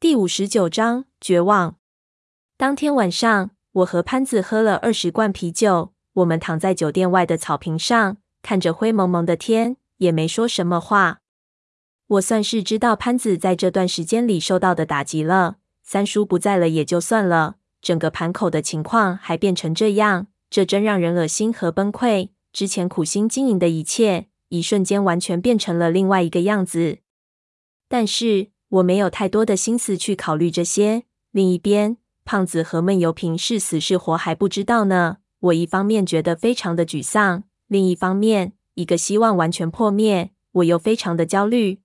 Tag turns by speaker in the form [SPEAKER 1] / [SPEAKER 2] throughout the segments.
[SPEAKER 1] 第五十九章绝望。当天晚上，我和潘子喝了二十罐啤酒。我们躺在酒店外的草坪上，看着灰蒙蒙的天，也没说什么话。我算是知道潘子在这段时间里受到的打击了。三叔不在了也就算了，整个盘口的情况还变成这样，这真让人恶心和崩溃。之前苦心经营的一切，一瞬间完全变成了另外一个样子。但是。我没有太多的心思去考虑这些。另一边，胖子和闷油瓶是死是活还不知道呢。我一方面觉得非常的沮丧，另一方面，一个希望完全破灭，我又非常的焦虑。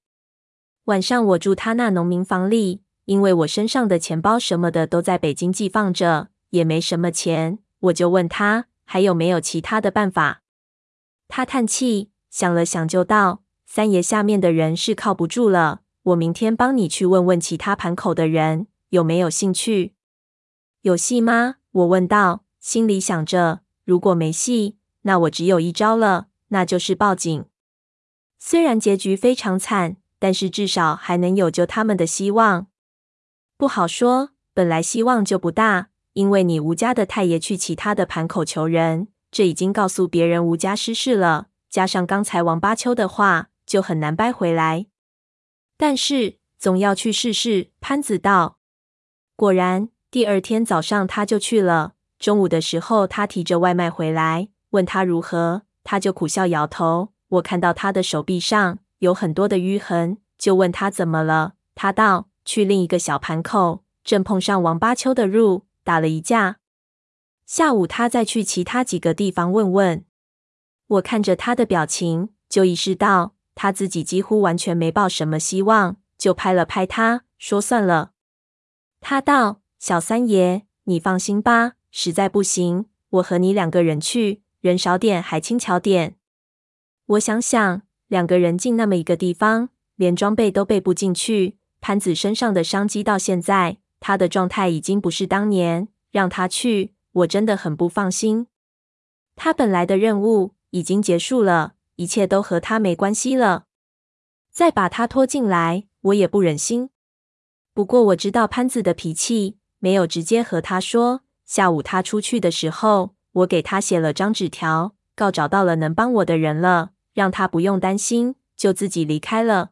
[SPEAKER 1] 晚上我住他那农民房里，因为我身上的钱包什么的都在北京寄放着，也没什么钱，我就问他还有没有其他的办法。他叹气，想了想就道：“三爷下面的人是靠不住了。”我明天帮你去问问其他盘口的人有没有兴趣。有戏吗？我问道，心里想着，如果没戏，那我只有一招了，那就是报警。虽然结局非常惨，但是至少还能有救他们的希望。不好说，本来希望就不大，因为你吴家的太爷去其他的盘口求人，这已经告诉别人吴家失势了，加上刚才王八秋的话，就很难掰回来。但是总要去试试。潘子道。果然，第二天早上他就去了。中午的时候，他提着外卖回来，问他如何，他就苦笑摇头。我看到他的手臂上有很多的淤痕，就问他怎么了。他道：去另一个小盘口，正碰上王八秋的入，打了一架。下午他再去其他几个地方问问。我看着他的表情，就意识到。他自己几乎完全没抱什么希望，就拍了拍他，说：“算了。”他道：“小三爷，你放心吧，实在不行，我和你两个人去，人少点还轻巧点。”我想想，两个人进那么一个地方，连装备都备不进去。潘子身上的伤积到现在，他的状态已经不是当年，让他去，我真的很不放心。他本来的任务已经结束了。一切都和他没关系了，再把他拖进来，我也不忍心。不过我知道潘子的脾气，没有直接和他说。下午他出去的时候，我给他写了张纸条，告找到了能帮我的人了，让他不用担心，就自己离开了。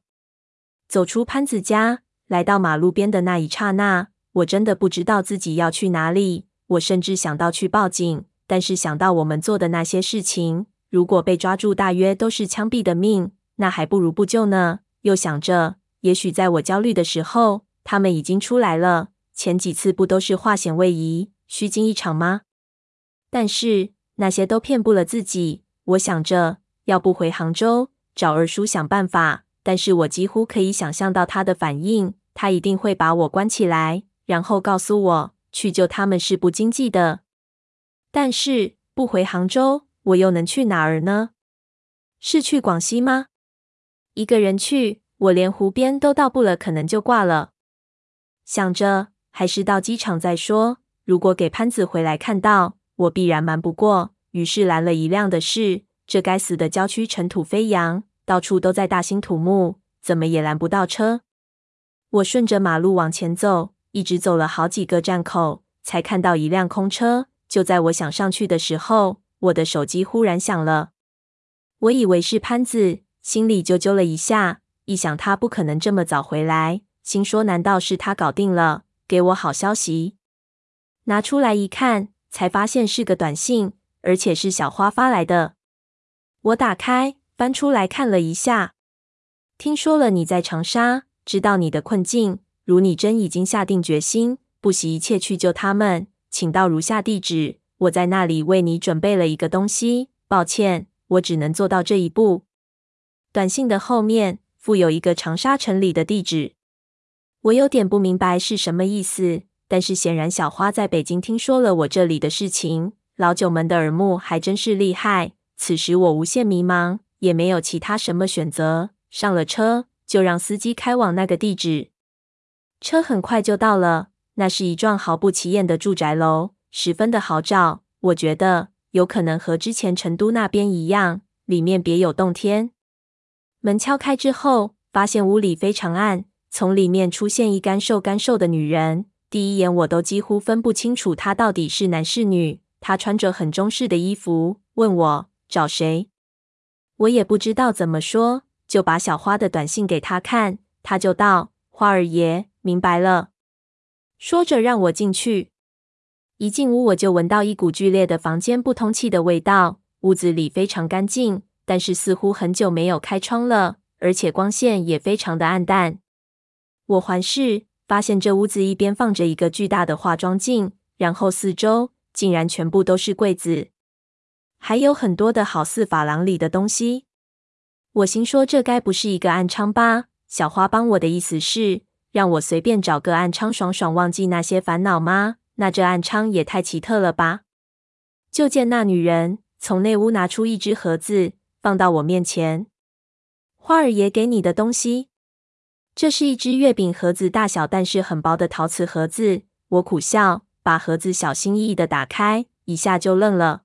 [SPEAKER 1] 走出潘子家，来到马路边的那一刹那，我真的不知道自己要去哪里。我甚至想到去报警，但是想到我们做的那些事情。如果被抓住，大约都是枪毙的命，那还不如不救呢。又想着，也许在我焦虑的时候，他们已经出来了。前几次不都是化险为夷、虚惊一场吗？但是那些都骗不了自己。我想着，要不回杭州找二叔想办法。但是我几乎可以想象到他的反应，他一定会把我关起来，然后告诉我去救他们是不经济的。但是不回杭州。我又能去哪儿呢？是去广西吗？一个人去，我连湖边都到不了，可能就挂了。想着，还是到机场再说。如果给潘子回来看到，我必然瞒不过。于是拦了一辆的士。这该死的郊区尘土飞扬，到处都在大兴土木，怎么也拦不到车。我顺着马路往前走，一直走了好几个站口，才看到一辆空车。就在我想上去的时候。我的手机忽然响了，我以为是潘子，心里就揪了一下。一想他不可能这么早回来，心说难道是他搞定了，给我好消息？拿出来一看，才发现是个短信，而且是小花发来的。我打开，翻出来看了一下，听说了你在长沙，知道你的困境。如你真已经下定决心，不惜一切去救他们，请到如下地址。我在那里为你准备了一个东西，抱歉，我只能做到这一步。短信的后面附有一个长沙城里的地址，我有点不明白是什么意思，但是显然小花在北京听说了我这里的事情，老九门的耳目还真是厉害。此时我无限迷茫，也没有其他什么选择，上了车就让司机开往那个地址。车很快就到了，那是一幢毫不起眼的住宅楼。十分的好找，我觉得有可能和之前成都那边一样，里面别有洞天。门敲开之后，发现屋里非常暗，从里面出现一干瘦干瘦的女人。第一眼我都几乎分不清楚她到底是男是女。她穿着很中式的衣服，问我找谁。我也不知道怎么说，就把小花的短信给她看。她就道：“花儿爷，明白了。”说着让我进去。一进屋，我就闻到一股剧烈的房间不通气的味道。屋子里非常干净，但是似乎很久没有开窗了，而且光线也非常的暗淡。我环视。发现这屋子一边放着一个巨大的化妆镜，然后四周竟然全部都是柜子，还有很多的好似发廊里的东西。我心说，这该不是一个暗娼吧？小花帮我的意思是让我随便找个暗娼爽爽忘记那些烦恼吗？那这暗娼也太奇特了吧！就见那女人从内屋拿出一只盒子，放到我面前。花儿爷给你的东西。这是一只月饼盒子大小，但是很薄的陶瓷盒子。我苦笑，把盒子小心翼翼的打开，一下就愣了。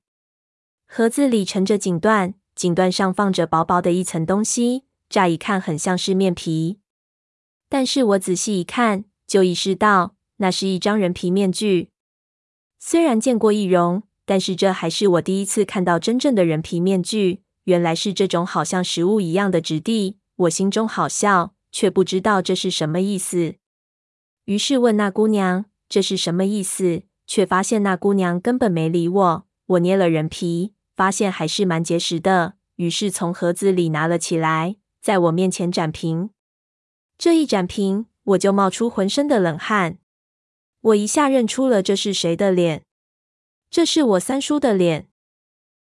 [SPEAKER 1] 盒子里盛着锦缎，锦缎上放着薄薄的一层东西，乍一看很像是面皮。但是我仔细一看，就意识到那是一张人皮面具。虽然见过易容，但是这还是我第一次看到真正的人皮面具。原来是这种好像食物一样的质地，我心中好笑。却不知道这是什么意思，于是问那姑娘这是什么意思，却发现那姑娘根本没理我。我捏了人皮，发现还是蛮结实的，于是从盒子里拿了起来，在我面前展平。这一展平，我就冒出浑身的冷汗。我一下认出了这是谁的脸，这是我三叔的脸。